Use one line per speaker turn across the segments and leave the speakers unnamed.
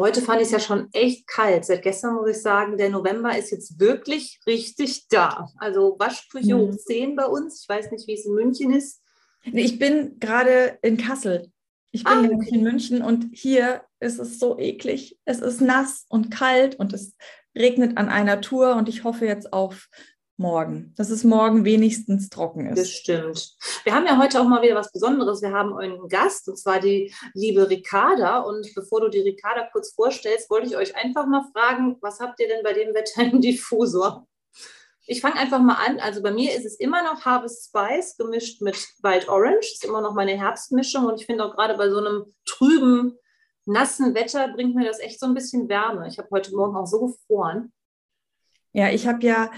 Also heute fand ich es ja schon echt kalt. Seit gestern muss ich sagen, der November ist jetzt wirklich richtig da. Also Waschküche mhm. hoch 10 bei uns. Ich weiß nicht, wie es in München ist.
Ich bin gerade in Kassel. Ich bin ah, okay. in München und hier ist es so eklig. Es ist nass und kalt und es regnet an einer Tour und ich hoffe jetzt auf morgen, dass es morgen wenigstens trocken ist.
Das stimmt. Wir haben ja heute auch mal wieder was Besonderes. Wir haben einen Gast, und zwar die liebe Ricarda. Und bevor du die Ricarda kurz vorstellst, wollte ich euch einfach mal fragen, was habt ihr denn bei dem Wetter im Diffusor? Ich fange einfach mal an. Also bei mir ist es immer noch Harvest Spice gemischt mit Wild Orange. Das ist immer noch meine Herbstmischung. Und ich finde auch gerade bei so einem trüben, nassen Wetter bringt mir das echt so ein bisschen Wärme. Ich habe heute Morgen auch so gefroren.
Ja, ich habe ja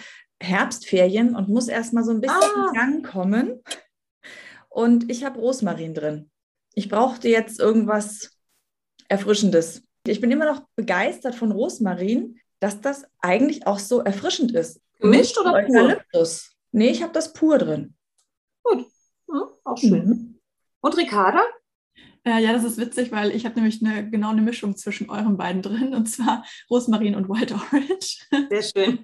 Herbstferien und muss erstmal so ein bisschen ah. in Gang kommen. Und ich habe Rosmarin drin. Ich brauchte jetzt irgendwas Erfrischendes. Ich bin immer noch begeistert von Rosmarin, dass das eigentlich auch so erfrischend ist.
Gemischt oder
Eukalyptus? Pur? Nee, ich habe das pur drin.
Gut, ja, auch schön. Mhm. Und Ricarda?
Äh, ja, das ist witzig, weil ich habe nämlich eine genau eine Mischung zwischen euren beiden drin, und zwar Rosmarin und White Orange.
Sehr schön.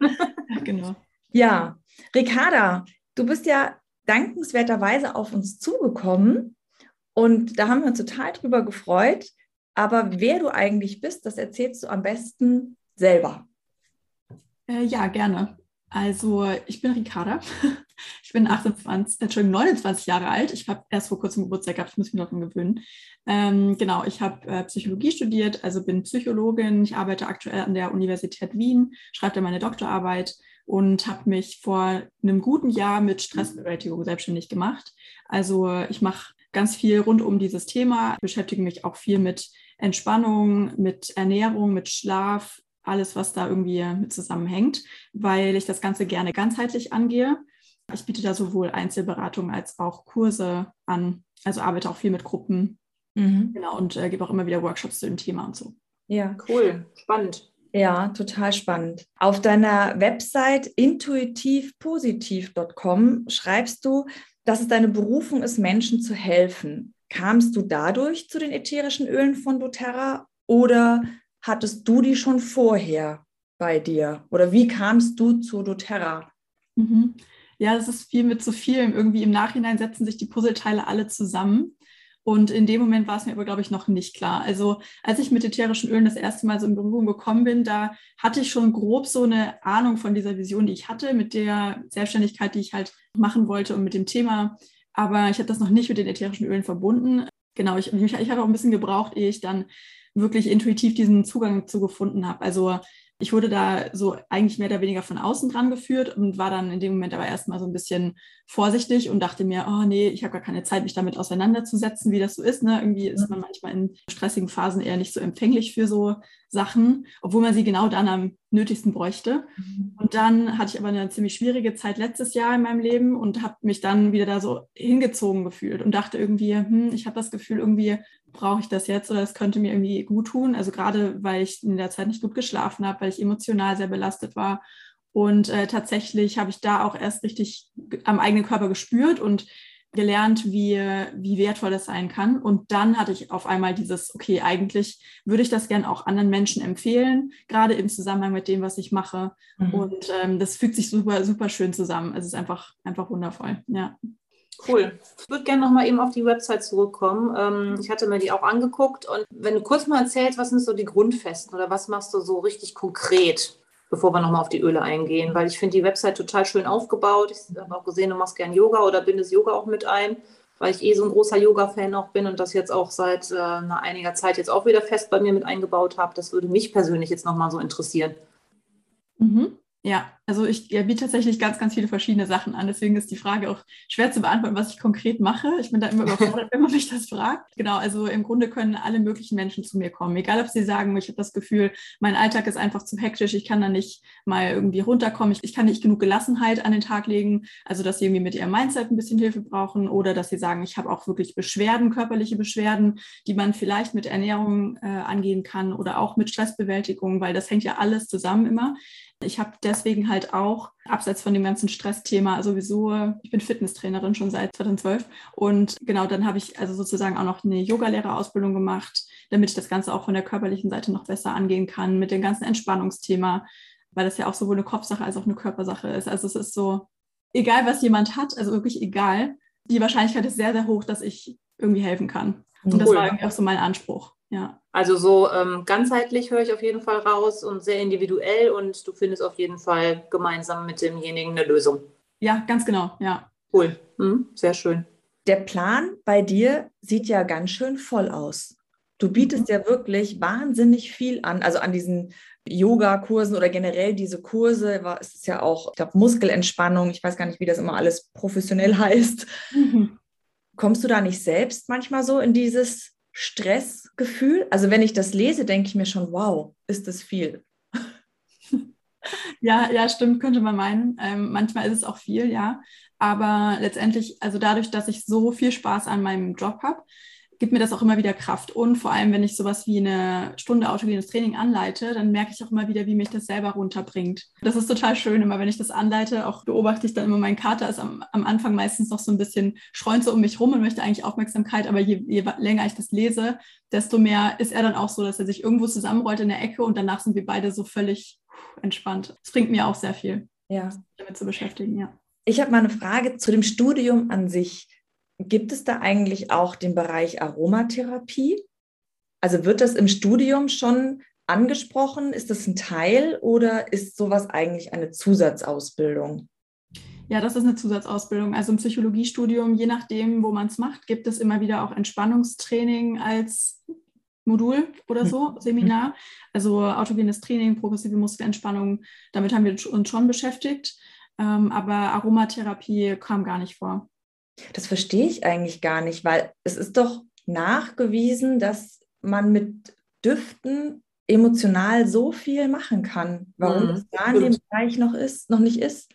ja, genau.
Ja, Ricarda, du bist ja dankenswerterweise auf uns zugekommen und da haben wir uns total drüber gefreut. Aber wer du eigentlich bist, das erzählst du am besten selber.
Äh, ja, gerne. Also ich bin Ricarda. Ich bin 28, Entschuldigung, 29 Jahre alt. Ich habe erst vor kurzem Geburtstag gehabt, ich muss mich noch dran gewöhnen. Ähm, genau, ich habe äh, Psychologie studiert, also bin Psychologin. Ich arbeite aktuell an der Universität Wien, schreibe da meine Doktorarbeit und habe mich vor einem guten Jahr mit Stressbewältigung selbstständig gemacht. Also ich mache ganz viel rund um dieses Thema, beschäftige mich auch viel mit Entspannung, mit Ernährung, mit Schlaf, alles, was da irgendwie mit zusammenhängt, weil ich das Ganze gerne ganzheitlich angehe. Ich biete da sowohl Einzelberatung als auch Kurse an, also arbeite auch viel mit Gruppen. Mhm. Genau, und äh, gebe auch immer wieder Workshops zu dem Thema und so.
Ja, cool, spannend.
Ja, total spannend. Auf deiner Website intuitivpositiv.com schreibst du, dass es deine Berufung ist, Menschen zu helfen. Kamst du dadurch zu den ätherischen Ölen von doTERRA oder hattest du die schon vorher bei dir? Oder wie kamst du zu doTERRA?
Mhm. Ja, es ist viel mit so vielem. Irgendwie im Nachhinein setzen sich die Puzzleteile alle zusammen. Und in dem Moment war es mir aber, glaube ich, noch nicht klar. Also als ich mit ätherischen Ölen das erste Mal so in Berührung gekommen bin, da hatte ich schon grob so eine Ahnung von dieser Vision, die ich hatte, mit der Selbstständigkeit, die ich halt machen wollte und mit dem Thema. Aber ich habe das noch nicht mit den ätherischen Ölen verbunden. Genau, ich, ich, ich habe auch ein bisschen gebraucht, ehe ich dann wirklich intuitiv diesen Zugang zu gefunden habe. Also ich wurde da so eigentlich mehr oder weniger von außen dran geführt und war dann in dem Moment aber erstmal so ein bisschen vorsichtig und dachte mir, oh nee, ich habe gar keine Zeit, mich damit auseinanderzusetzen, wie das so ist. Ne? Irgendwie ist man manchmal in stressigen Phasen eher nicht so empfänglich für so Sachen, obwohl man sie genau dann am nötigsten bräuchte. Mhm. Und dann hatte ich aber eine ziemlich schwierige Zeit letztes Jahr in meinem Leben und habe mich dann wieder da so hingezogen gefühlt und dachte irgendwie, hm, ich habe das Gefühl, irgendwie brauche ich das jetzt oder es könnte mir irgendwie gut tun. Also gerade, weil ich in der Zeit nicht gut geschlafen habe, weil ich emotional sehr belastet war. Und äh, tatsächlich habe ich da auch erst richtig am eigenen Körper gespürt und gelernt, wie, wie wertvoll das sein kann. Und dann hatte ich auf einmal dieses, okay, eigentlich würde ich das gern auch anderen Menschen empfehlen, gerade im Zusammenhang mit dem, was ich mache. Mhm. Und ähm, das fügt sich super, super schön zusammen. Es ist einfach, einfach wundervoll. Ja.
Cool. Ich würde gerne nochmal eben auf die Website zurückkommen. Ähm, ich hatte mir die auch angeguckt und wenn du kurz mal erzählst, was sind so die Grundfesten oder was machst du so richtig konkret, bevor wir nochmal auf die Öle eingehen, weil ich finde die Website total schön aufgebaut. Ich habe auch gesehen, du machst gern Yoga oder bindest Yoga auch mit ein, weil ich eh so ein großer Yoga-Fan auch bin und das jetzt auch seit äh, einiger Zeit jetzt auch wieder fest bei mir mit eingebaut habe. Das würde mich persönlich jetzt nochmal so interessieren.
Mhm. Ja, Also ich ja, biete tatsächlich ganz, ganz viele verschiedene Sachen an. Deswegen ist die Frage auch schwer zu beantworten, was ich konkret mache. Ich bin da immer überfordert, wenn man mich das fragt. Genau, also im Grunde können alle möglichen Menschen zu mir kommen. Egal, ob sie sagen, ich habe das Gefühl, mein Alltag ist einfach zu hektisch, ich kann da nicht mal irgendwie runterkommen, ich, ich kann nicht genug Gelassenheit an den Tag legen. Also dass sie irgendwie mit ihrem Mindset ein bisschen Hilfe brauchen oder dass sie sagen, ich habe auch wirklich Beschwerden, körperliche Beschwerden, die man vielleicht mit Ernährung äh, angehen kann oder auch mit Stressbewältigung, weil das hängt ja alles zusammen immer. Ich habe deswegen halt auch, abseits von dem ganzen Stressthema, sowieso, ich bin Fitnesstrainerin schon seit 2012 und genau, dann habe ich also sozusagen auch noch eine Yogalehrerausbildung gemacht, damit ich das Ganze auch von der körperlichen Seite noch besser angehen kann mit dem ganzen Entspannungsthema, weil das ja auch sowohl eine Kopfsache als auch eine Körpersache ist. Also es ist so, egal was jemand hat, also wirklich egal, die Wahrscheinlichkeit ist sehr, sehr hoch, dass ich irgendwie helfen kann. Und cool. das war irgendwie auch so mein Anspruch. Ja.
Also so ähm, ganzheitlich höre ich auf jeden Fall raus und sehr individuell und du findest auf jeden Fall gemeinsam mit demjenigen eine Lösung.
Ja, ganz genau, ja.
Cool, hm, sehr schön.
Der Plan bei dir sieht ja ganz schön voll aus. Du bietest mhm. ja wirklich wahnsinnig viel an, also an diesen Yoga-Kursen oder generell diese Kurse, war, es ist ja auch, ich glaube, Muskelentspannung, ich weiß gar nicht, wie das immer alles professionell heißt. Mhm. Kommst du da nicht selbst manchmal so in dieses Stressgefühl. Also wenn ich das lese, denke ich mir schon, wow, ist das viel.
Ja, ja, stimmt, könnte man meinen. Ähm, manchmal ist es auch viel, ja. Aber letztendlich, also dadurch, dass ich so viel Spaß an meinem Job habe, gibt mir das auch immer wieder Kraft. Und vor allem, wenn ich sowas wie eine Stunde autogenes Training anleite, dann merke ich auch immer wieder, wie mich das selber runterbringt. Das ist total schön, immer wenn ich das anleite, auch beobachte ich dann immer, mein Kater ist am, am Anfang meistens noch so ein bisschen, schreunt so um mich rum und möchte eigentlich Aufmerksamkeit, aber je, je länger ich das lese, desto mehr ist er dann auch so, dass er sich irgendwo zusammenrollt in der Ecke und danach sind wir beide so völlig entspannt. Das bringt mir auch sehr viel,
ja.
damit zu beschäftigen, ja.
Ich habe mal eine Frage zu dem Studium an sich. Gibt es da eigentlich auch den Bereich Aromatherapie? Also wird das im Studium schon angesprochen? Ist das ein Teil oder ist sowas eigentlich eine Zusatzausbildung?
Ja, das ist eine Zusatzausbildung. Also im Psychologiestudium, je nachdem, wo man es macht, gibt es immer wieder auch Entspannungstraining als Modul oder so, mhm. Seminar. Also autogenes Training, progressive Muskelentspannung, damit haben wir uns schon beschäftigt. Ähm, aber Aromatherapie kam gar nicht vor.
Das verstehe ich eigentlich gar nicht, weil es ist doch nachgewiesen, dass man mit Düften emotional so viel machen kann. Warum mhm. das da in dem Bereich noch ist, noch nicht ist?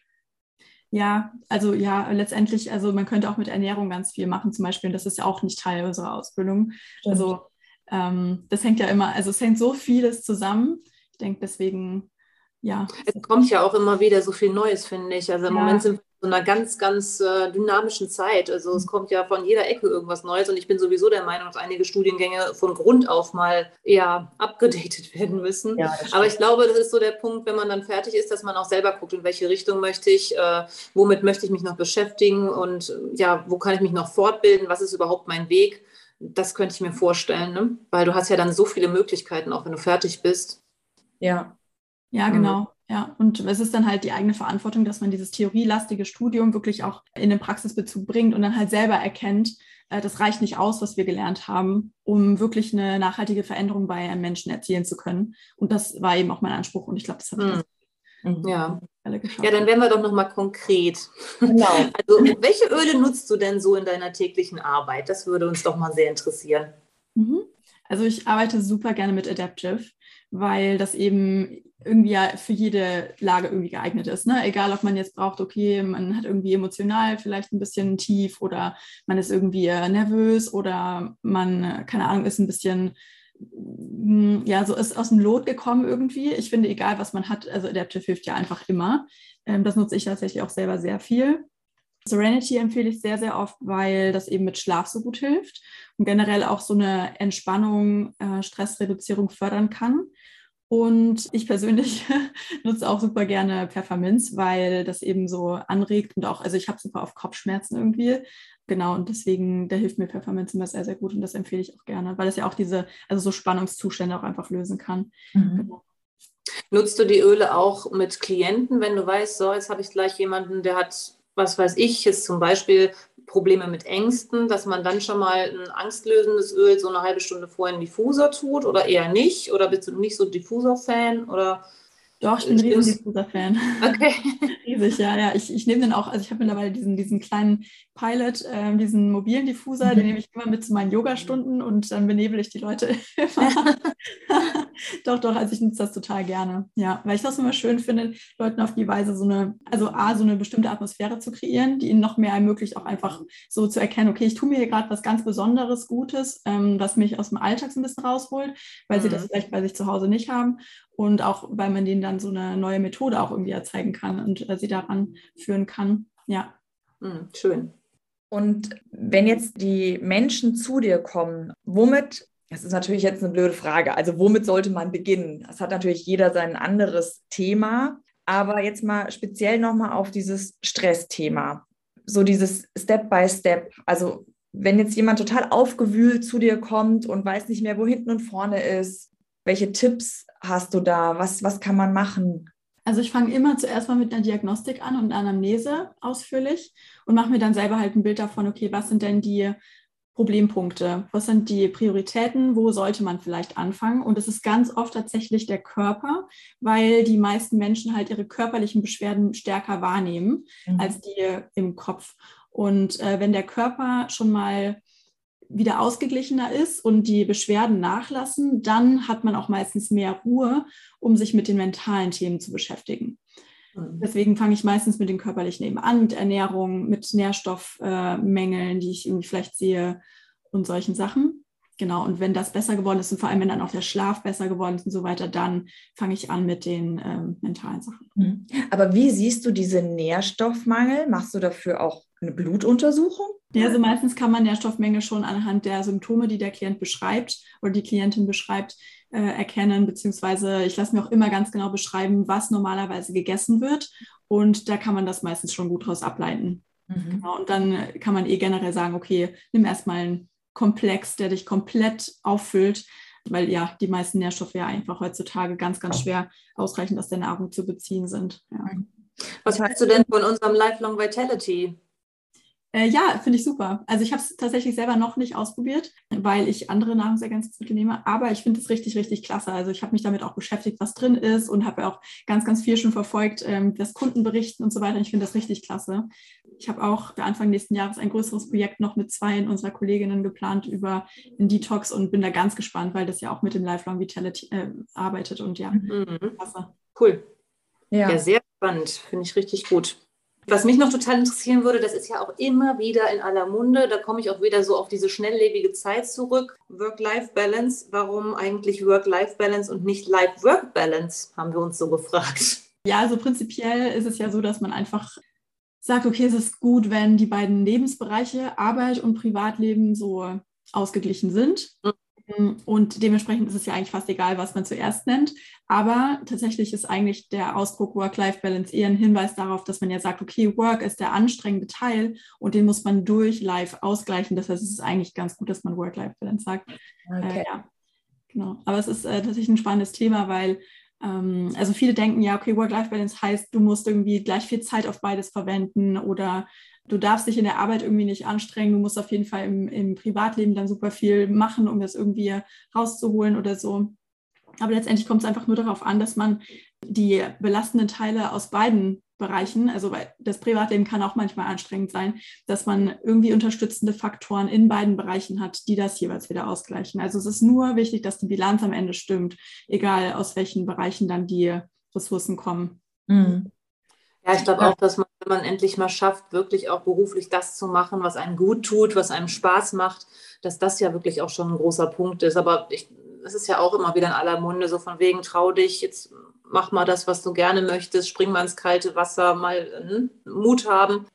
Ja, also ja, letztendlich, also man könnte auch mit Ernährung ganz viel machen, zum Beispiel. Das ist ja auch nicht Teil unserer Ausbildung. Stimmt. Also ähm, das hängt ja immer, also es hängt so vieles zusammen. Ich denke deswegen, ja.
Es kommt ja auch immer wieder so viel Neues, finde ich. Also im ja. Moment sind wir so einer ganz, ganz äh, dynamischen Zeit. Also es kommt ja von jeder Ecke irgendwas Neues und ich bin sowieso der Meinung, dass einige Studiengänge von Grund auf mal eher abgedatet werden müssen. Ja, Aber ich glaube, das ist so der Punkt, wenn man dann fertig ist, dass man auch selber guckt, in welche Richtung möchte ich, äh, womit möchte ich mich noch beschäftigen und äh, ja, wo kann ich mich noch fortbilden, was ist überhaupt mein Weg. Das könnte ich mir vorstellen, ne? weil du hast ja dann so viele Möglichkeiten, auch wenn du fertig bist.
Ja, ja, genau. Ja, und es ist dann halt die eigene Verantwortung, dass man dieses theorielastige Studium wirklich auch in den Praxisbezug bringt und dann halt selber erkennt, äh, das reicht nicht aus, was wir gelernt haben, um wirklich eine nachhaltige Veränderung bei einem Menschen erzielen zu können. Und das war eben auch mein Anspruch und ich glaube, das habe ich
mhm. ja. Ja, dann werden wir doch nochmal konkret. Genau. Also, welche Öle nutzt du denn so in deiner täglichen Arbeit? Das würde uns doch mal sehr interessieren.
Mhm. Also, ich arbeite super gerne mit Adaptive, weil das eben irgendwie ja für jede Lage irgendwie geeignet ist. Ne? Egal, ob man jetzt braucht, okay, man hat irgendwie emotional vielleicht ein bisschen tief oder man ist irgendwie nervös oder man, keine Ahnung, ist ein bisschen, hm, ja, so ist aus dem Lot gekommen irgendwie. Ich finde, egal was man hat, also Adaptive hilft ja einfach immer. Ähm, das nutze ich tatsächlich auch selber sehr viel. Serenity empfehle ich sehr, sehr oft, weil das eben mit Schlaf so gut hilft und generell auch so eine Entspannung, äh, Stressreduzierung fördern kann. Und ich persönlich nutze auch super gerne Pfefferminz, weil das eben so anregt und auch, also ich habe super auf Kopfschmerzen irgendwie. Genau, und deswegen, da hilft mir Pfefferminz immer sehr, sehr gut und das empfehle ich auch gerne, weil es ja auch diese, also so Spannungszustände auch einfach lösen kann. Mhm. Genau.
Nutzt du die Öle auch mit Klienten, wenn du weißt, so, jetzt habe ich gleich jemanden, der hat, was weiß ich, jetzt zum Beispiel Probleme mit Ängsten, dass man dann schon mal ein angstlösendes Öl so eine halbe Stunde vorher in den Diffuser tut oder eher nicht? Oder bist du nicht so Diffuser-Fan? Oder
Doch, ich bin ein riesen Diffuser-Fan. Okay. Riesig, ja, ja. Ich, ich nehme den auch, also ich habe mittlerweile diesen, diesen kleinen Pilot, äh, diesen mobilen Diffuser, mhm. den nehme ich immer mit zu meinen Yoga-Stunden und dann benebel ich die Leute immer. doch, doch, also ich nutze das total gerne. Ja, weil ich das immer schön finde, Leuten auf die Weise so eine, also A, so eine bestimmte Atmosphäre zu kreieren, die ihnen noch mehr ermöglicht, auch einfach so zu erkennen, okay, ich tue mir hier gerade was ganz Besonderes, Gutes, ähm, was mich aus dem Alltag so ein bisschen rausholt, weil mhm. sie das mhm. vielleicht bei sich zu Hause nicht haben und auch, weil man denen dann so eine neue Methode auch irgendwie erzeigen kann und äh, sie daran führen kann. Ja.
Mhm, schön.
Und wenn jetzt die Menschen zu dir kommen, womit, das ist natürlich jetzt eine blöde Frage, also womit sollte man beginnen? Das hat natürlich jeder sein anderes Thema, aber jetzt mal speziell nochmal auf dieses Stressthema, so dieses Step by Step. Also wenn jetzt jemand total aufgewühlt zu dir kommt und weiß nicht mehr, wo hinten und vorne ist, welche Tipps hast du da? Was, was kann man machen?
Also ich fange immer zuerst mal mit einer Diagnostik an und einer Anamnese ausführlich und mache mir dann selber halt ein Bild davon, okay, was sind denn die Problempunkte? Was sind die Prioritäten? Wo sollte man vielleicht anfangen? Und es ist ganz oft tatsächlich der Körper, weil die meisten Menschen halt ihre körperlichen Beschwerden stärker wahrnehmen mhm. als die im Kopf. Und äh, wenn der Körper schon mal wieder ausgeglichener ist und die Beschwerden nachlassen, dann hat man auch meistens mehr Ruhe, um sich mit den mentalen Themen zu beschäftigen. Mhm. Deswegen fange ich meistens mit den körperlichen eben an, mit Ernährung, mit Nährstoffmängeln, äh, die ich irgendwie vielleicht sehe und solchen Sachen. Genau, und wenn das besser geworden ist und vor allem, wenn dann auch der Schlaf besser geworden ist und so weiter, dann fange ich an mit den ähm, mentalen Sachen.
Mhm. Aber wie siehst du diese Nährstoffmangel? Machst du dafür auch eine Blutuntersuchung?
Ja, also meistens kann man Nährstoffmenge schon anhand der Symptome, die der Klient beschreibt oder die Klientin beschreibt, äh, erkennen, beziehungsweise ich lasse mir auch immer ganz genau beschreiben, was normalerweise gegessen wird. Und da kann man das meistens schon gut daraus ableiten. Mhm. Genau, und dann kann man eh generell sagen, okay, nimm erstmal einen Komplex, der dich komplett auffüllt, weil ja die meisten Nährstoffe ja einfach heutzutage ganz, ganz schwer ausreichend aus der Nahrung zu beziehen sind. Ja.
Was hältst du denn von unserem Lifelong Vitality?
Äh, ja, finde ich super. Also ich habe es tatsächlich selber noch nicht ausprobiert, weil ich andere Nahrungsergänzungsmittel nehme, aber ich finde es richtig, richtig klasse. Also ich habe mich damit auch beschäftigt, was drin ist und habe auch ganz, ganz viel schon verfolgt, ähm, das Kundenberichten und so weiter. Ich finde das richtig klasse. Ich habe auch Anfang nächsten Jahres ein größeres Projekt noch mit zwei unserer Kolleginnen geplant über den Detox und bin da ganz gespannt, weil das ja auch mit dem Lifelong Vitality äh, arbeitet und ja, mhm.
klasse. Cool. Ja. ja, sehr spannend. Finde ich richtig gut. Was mich noch total interessieren würde, das ist ja auch immer wieder in aller Munde, da komme ich auch wieder so auf diese schnelllebige Zeit zurück. Work-Life-Balance, warum eigentlich Work-Life-Balance und nicht Life-Work-Balance, haben wir uns so gefragt.
Ja, also prinzipiell ist es ja so, dass man einfach sagt, okay, es ist gut, wenn die beiden Lebensbereiche Arbeit und Privatleben so ausgeglichen sind. Mhm. Und dementsprechend ist es ja eigentlich fast egal, was man zuerst nennt. Aber tatsächlich ist eigentlich der Ausdruck Work-Life-Balance eher ein Hinweis darauf, dass man ja sagt, okay, Work ist der anstrengende Teil und den muss man durch Life ausgleichen. Das heißt, es ist eigentlich ganz gut, dass man Work-Life-Balance sagt. Okay. Äh, ja, genau. Aber es ist äh, tatsächlich ein spannendes Thema, weil ähm, also viele denken ja, okay, Work-Life-Balance heißt, du musst irgendwie gleich viel Zeit auf beides verwenden oder du darfst dich in der Arbeit irgendwie nicht anstrengen, du musst auf jeden Fall im, im Privatleben dann super viel machen, um das irgendwie rauszuholen oder so. Aber letztendlich kommt es einfach nur darauf an, dass man die belastenden Teile aus beiden Bereichen, also das Privatleben kann auch manchmal anstrengend sein, dass man irgendwie unterstützende Faktoren in beiden Bereichen hat, die das jeweils wieder ausgleichen. Also es ist nur wichtig, dass die Bilanz am Ende stimmt, egal aus welchen Bereichen dann die Ressourcen kommen. Mhm.
Ja, ich glaube auch, dass man, wenn man endlich mal schafft, wirklich auch beruflich das zu machen, was einem gut tut, was einem Spaß macht, dass das ja wirklich auch schon ein großer Punkt ist. Aber es ist ja auch immer wieder in aller Munde, so von wegen, trau dich, jetzt mach mal das, was du gerne möchtest, spring mal ins kalte Wasser, mal hm, Mut haben.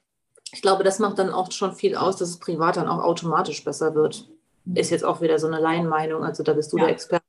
Ich glaube, das macht dann auch schon viel aus, dass es privat dann auch automatisch besser wird. Mhm. Ist jetzt auch wieder so eine Laienmeinung, also da bist du ja. der Experte.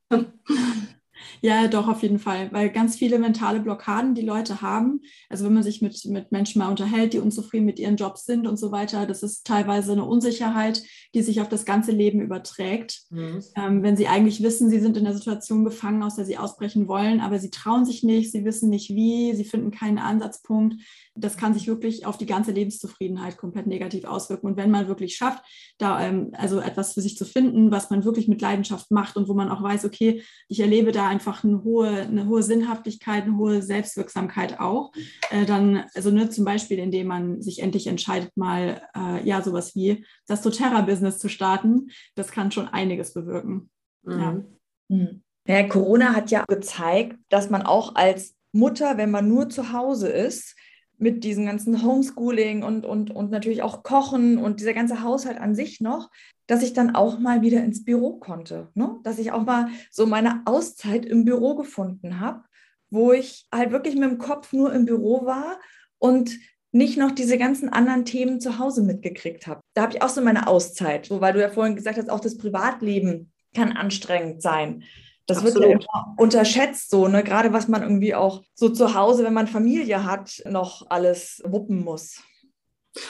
Ja, doch, auf jeden Fall. Weil ganz viele mentale Blockaden, die Leute haben, also wenn man sich mit, mit Menschen mal unterhält, die unzufrieden mit ihren Jobs sind und so weiter, das ist teilweise eine Unsicherheit, die sich auf das ganze Leben überträgt. Mhm. Ähm, wenn sie eigentlich wissen, sie sind in der Situation gefangen, aus der sie ausbrechen wollen, aber sie trauen sich nicht, sie wissen nicht wie, sie finden keinen Ansatzpunkt. Das kann sich wirklich auf die ganze Lebenszufriedenheit komplett negativ auswirken. Und wenn man wirklich schafft, da ähm, also etwas für sich zu finden, was man wirklich mit Leidenschaft macht und wo man auch weiß, okay, ich erlebe da einfach eine hohe, eine hohe Sinnhaftigkeit, eine hohe Selbstwirksamkeit auch. Äh, dann, also ne, zum Beispiel, indem man sich endlich entscheidet, mal äh, ja sowas wie das doTERRA-Business zu starten, das kann schon einiges bewirken. Mhm. Ja.
Mhm. Ja, Corona hat ja gezeigt, dass man auch als Mutter, wenn man nur zu Hause ist, mit diesem ganzen Homeschooling und, und, und natürlich auch Kochen und dieser ganze Haushalt an sich noch, dass ich dann auch mal wieder ins Büro konnte. Ne? Dass ich auch mal so meine Auszeit im Büro gefunden habe, wo ich halt wirklich mit dem Kopf nur im Büro war und nicht noch diese ganzen anderen Themen zu Hause mitgekriegt habe. Da habe ich auch so meine Auszeit, so, weil du ja vorhin gesagt hast, auch das Privatleben kann anstrengend sein. Das Absolut. wird ja immer unterschätzt, so, ne? Gerade was man irgendwie auch so zu Hause, wenn man Familie hat, noch alles wuppen muss.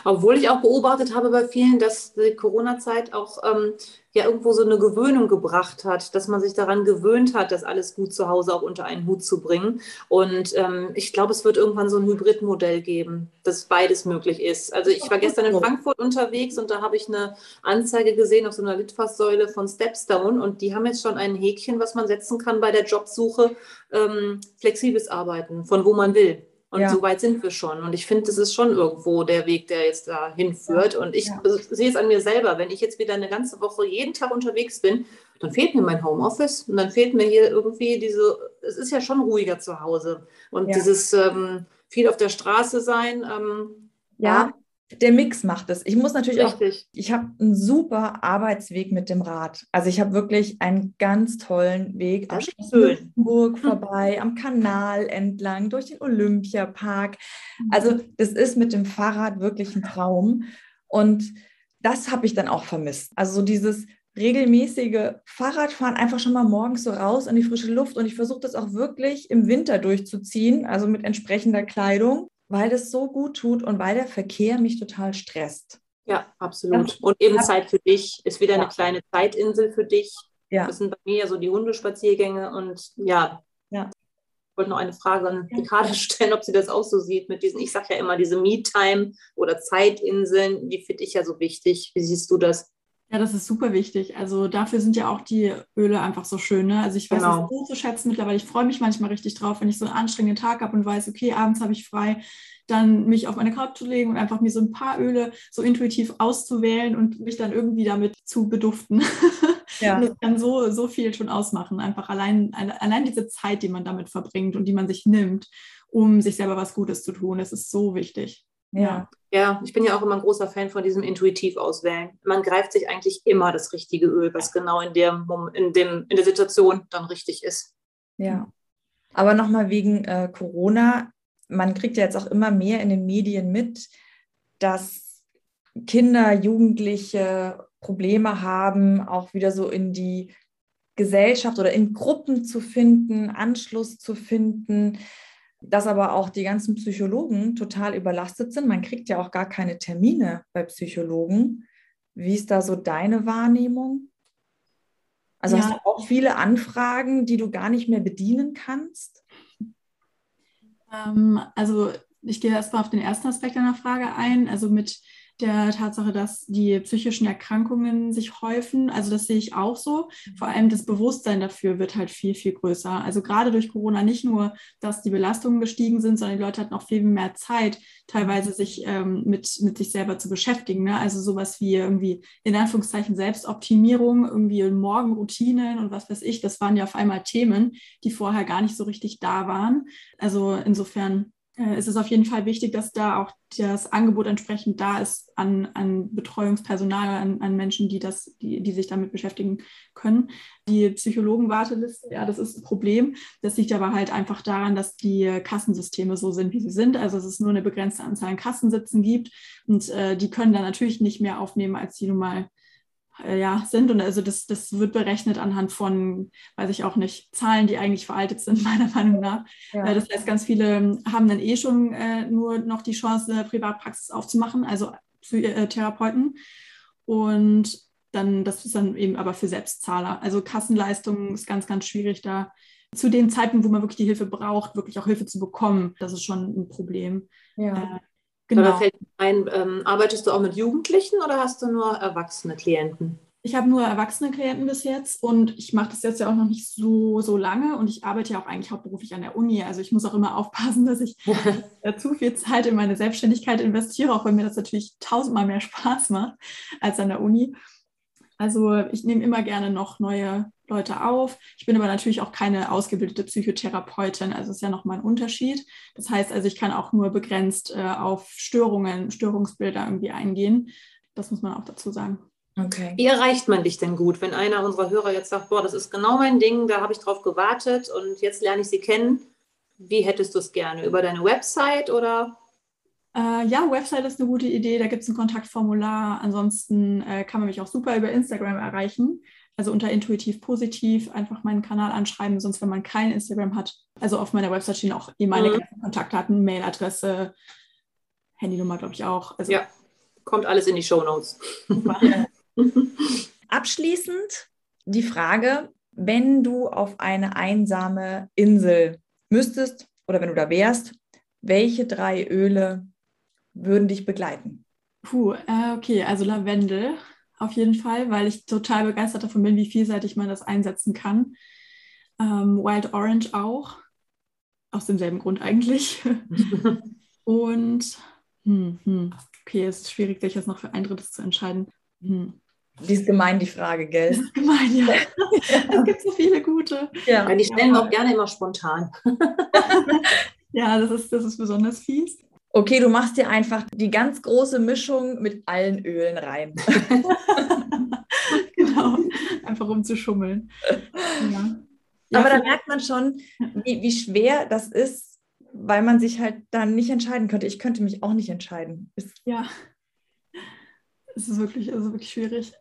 Obwohl ich auch beobachtet habe bei vielen, dass die Corona-Zeit auch ähm, ja irgendwo so eine Gewöhnung gebracht hat, dass man sich daran gewöhnt hat, das alles gut zu Hause auch unter einen Hut zu bringen. Und ähm, ich glaube, es wird irgendwann so ein Hybridmodell geben, dass beides möglich ist. Also ich war gestern in Frankfurt unterwegs und da habe ich eine Anzeige gesehen auf so einer Litfaßsäule von Stepstone und die haben jetzt schon ein Häkchen, was man setzen kann bei der Jobsuche, ähm, flexibles Arbeiten, von wo man will. Und ja. so weit sind wir schon. Und ich finde, das ist schon irgendwo der Weg, der jetzt da hinführt. Und ich ja. sehe es an mir selber. Wenn ich jetzt wieder eine ganze Woche jeden Tag unterwegs bin, dann fehlt mir mein Homeoffice und dann fehlt mir hier irgendwie diese, es ist ja schon ruhiger zu Hause. Und ja. dieses ähm, viel auf der Straße sein. Ähm,
ja, der Mix macht es. Ich muss natürlich Richtig. auch, ich habe einen super Arbeitsweg mit dem Rad. Also ich habe wirklich einen ganz tollen Weg am Schloss vorbei, am Kanal entlang, durch den Olympiapark. Mhm. Also das ist mit dem Fahrrad wirklich ein Traum. Und das habe ich dann auch vermisst. Also so dieses regelmäßige Fahrradfahren, einfach schon mal morgens so raus in die frische Luft. Und ich versuche das auch wirklich im Winter durchzuziehen, also mit entsprechender Kleidung weil das so gut tut und weil der Verkehr mich total stresst.
Ja, absolut. Und eben Zeit für dich ist wieder ja. eine kleine Zeitinsel für dich. Ja. Das sind bei mir ja so die Hundespaziergänge und ja. ja. Ich wollte noch eine Frage an Ricarda stellen, ob sie das auch so sieht mit diesen, ich sage ja immer, diese Me-Time oder Zeitinseln, die finde ich ja so wichtig. Wie siehst du das?
Ja, das ist super wichtig. Also dafür sind ja auch die Öle einfach so schön. Ne? Also ich weiß genau. das so zu schätzen mittlerweile. Ich freue mich manchmal richtig drauf, wenn ich so einen anstrengenden Tag habe und weiß, okay, abends habe ich frei, dann mich auf meine Couch zu legen und einfach mir so ein paar Öle so intuitiv auszuwählen und mich dann irgendwie damit zu beduften. Ja. das kann so, so viel schon ausmachen. Einfach allein, allein diese Zeit, die man damit verbringt und die man sich nimmt, um sich selber was Gutes zu tun. Das ist so wichtig.
Ja. Ja, ich bin ja auch immer ein großer Fan von diesem intuitiv auswählen. Man greift sich eigentlich immer das richtige Öl, was genau in der, in dem, in der Situation dann richtig ist.
Ja. Aber nochmal wegen äh, Corona, man kriegt ja jetzt auch immer mehr in den Medien mit, dass Kinder, Jugendliche Probleme haben, auch wieder so in die Gesellschaft oder in Gruppen zu finden, Anschluss zu finden dass aber auch die ganzen Psychologen total überlastet sind. Man kriegt ja auch gar keine Termine bei Psychologen. Wie ist da so deine Wahrnehmung? Also ja. hast du auch viele Anfragen, die du gar nicht mehr bedienen kannst?
Ähm, also ich gehe erstmal auf den ersten Aspekt deiner Frage ein. Also mit der Tatsache, dass die psychischen Erkrankungen sich häufen. Also das sehe ich auch so. Vor allem das Bewusstsein dafür wird halt viel, viel größer. Also gerade durch Corona nicht nur, dass die Belastungen gestiegen sind, sondern die Leute hatten auch viel mehr Zeit, teilweise sich ähm, mit, mit sich selber zu beschäftigen. Ne? Also sowas wie irgendwie in Anführungszeichen Selbstoptimierung, irgendwie Morgenroutinen und was weiß ich. Das waren ja auf einmal Themen, die vorher gar nicht so richtig da waren. Also insofern äh, es ist auf jeden Fall wichtig, dass da auch das Angebot entsprechend da ist an, an Betreuungspersonal, an, an Menschen, die, das, die, die sich damit beschäftigen können. Die Psychologenwarteliste, ja, das ist ein Problem. Das liegt aber halt einfach daran, dass die Kassensysteme so sind, wie sie sind. Also es nur eine begrenzte Anzahl an Kassensitzen gibt und äh, die können dann natürlich nicht mehr aufnehmen, als die nun mal äh, ja, sind. Und also das, das wird berechnet anhand von, weiß ich auch nicht, Zahlen, die eigentlich veraltet sind, meiner Meinung nach. Ja. Äh, das heißt, ganz viele haben dann eh schon äh, nur noch die Chance, eine Privatpraxis aufzumachen, also für äh, Therapeuten. Und dann, das ist dann eben aber für Selbstzahler. Also Kassenleistung ist ganz, ganz schwierig da. Zu den Zeiten, wo man wirklich die Hilfe braucht, wirklich auch Hilfe zu bekommen, das ist schon ein Problem.
Ja. Äh, Genau. Aber fällt ein, ähm, arbeitest du auch mit Jugendlichen oder hast du nur erwachsene Klienten?
Ich habe nur erwachsene Klienten bis jetzt und ich mache das jetzt ja auch noch nicht so, so lange und ich arbeite ja auch eigentlich hauptberuflich an der Uni. Also ich muss auch immer aufpassen, dass ich zu viel Zeit in meine Selbstständigkeit investiere, auch wenn mir das natürlich tausendmal mehr Spaß macht als an der Uni. Also ich nehme immer gerne noch neue Leute auf. Ich bin aber natürlich auch keine ausgebildete Psychotherapeutin, also ist ja nochmal ein Unterschied. Das heißt also, ich kann auch nur begrenzt äh, auf Störungen, Störungsbilder irgendwie eingehen. Das muss man auch dazu sagen.
Okay. Wie erreicht man dich denn gut, wenn einer unserer Hörer jetzt sagt, boah, das ist genau mein Ding, da habe ich drauf gewartet und jetzt lerne ich sie kennen. Wie hättest du es gerne? Über deine Website oder?
Äh, ja, Website ist eine gute Idee. Da gibt es ein Kontaktformular. Ansonsten äh, kann man mich auch super über Instagram erreichen. Also unter intuitiv positiv einfach meinen Kanal anschreiben, sonst wenn man kein Instagram hat. Also auf meiner Website stehen auch eh meine mhm. Kontaktdaten, Mailadresse, Handynummer, glaube ich auch.
Also, ja, kommt alles in die Show Notes.
Abschließend die Frage, wenn du auf eine einsame Insel müsstest oder wenn du da wärst, welche drei Öle würden dich begleiten?
Puh, äh, okay, also Lavendel auf jeden Fall, weil ich total begeistert davon bin, wie vielseitig man das einsetzen kann. Ähm, Wild Orange auch, aus demselben Grund eigentlich. Und, hm, hm, okay, es ist schwierig, sich jetzt noch für ein drittes zu entscheiden. Hm.
Die ist gemein, die Frage, gell?
Das ist gemein, ja. es gibt so viele gute.
Ja, ja die stellen wir auch gerne immer spontan.
ja, das ist, das ist besonders fies.
Okay, du machst dir einfach die ganz große Mischung mit allen Ölen rein.
genau, einfach um zu schummeln. Ja.
Ja, Aber da merkt man schon, wie, wie schwer das ist, weil man sich halt dann nicht entscheiden könnte. Ich könnte mich auch nicht entscheiden.
Ist ja, es ist wirklich, also wirklich schwierig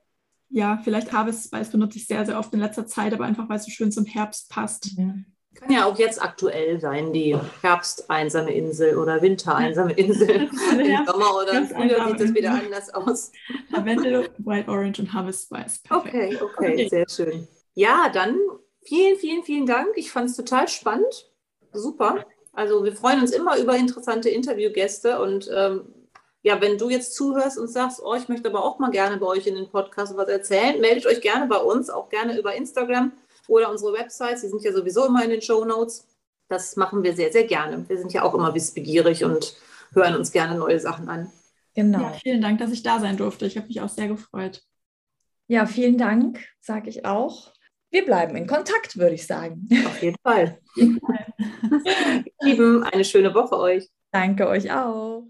ja, vielleicht Harvest benutze ich sehr, sehr oft in letzter Zeit, aber einfach, weil es so schön zum Herbst passt.
Mhm. Kann ja auch jetzt aktuell sein, die Herbst-einsame Insel oder Winter-einsame Insel. Im Sommer oder im Frühjahr sieht es wieder anders aus.
Lavendel, White Orange und Harvest Spice.
Okay, okay, okay, sehr schön. Ja, dann vielen, vielen, vielen Dank. Ich fand es total spannend. Super. Also wir freuen uns immer über interessante Interviewgäste und ähm, ja, wenn du jetzt zuhörst und sagst, oh, ich möchte aber auch mal gerne bei euch in den Podcast was erzählen, meldet euch gerne bei uns, auch gerne über Instagram oder unsere Websites. Die sind ja sowieso immer in den Show Notes. Das machen wir sehr, sehr gerne. Wir sind ja auch immer wissbegierig und hören uns gerne neue Sachen an.
Genau. Ja, vielen Dank, dass ich da sein durfte. Ich habe mich auch sehr gefreut.
Ja, vielen Dank, sage ich auch. Wir bleiben in Kontakt, würde ich sagen.
Auf jeden Fall. Lieben, eine schöne Woche euch.
Danke euch auch.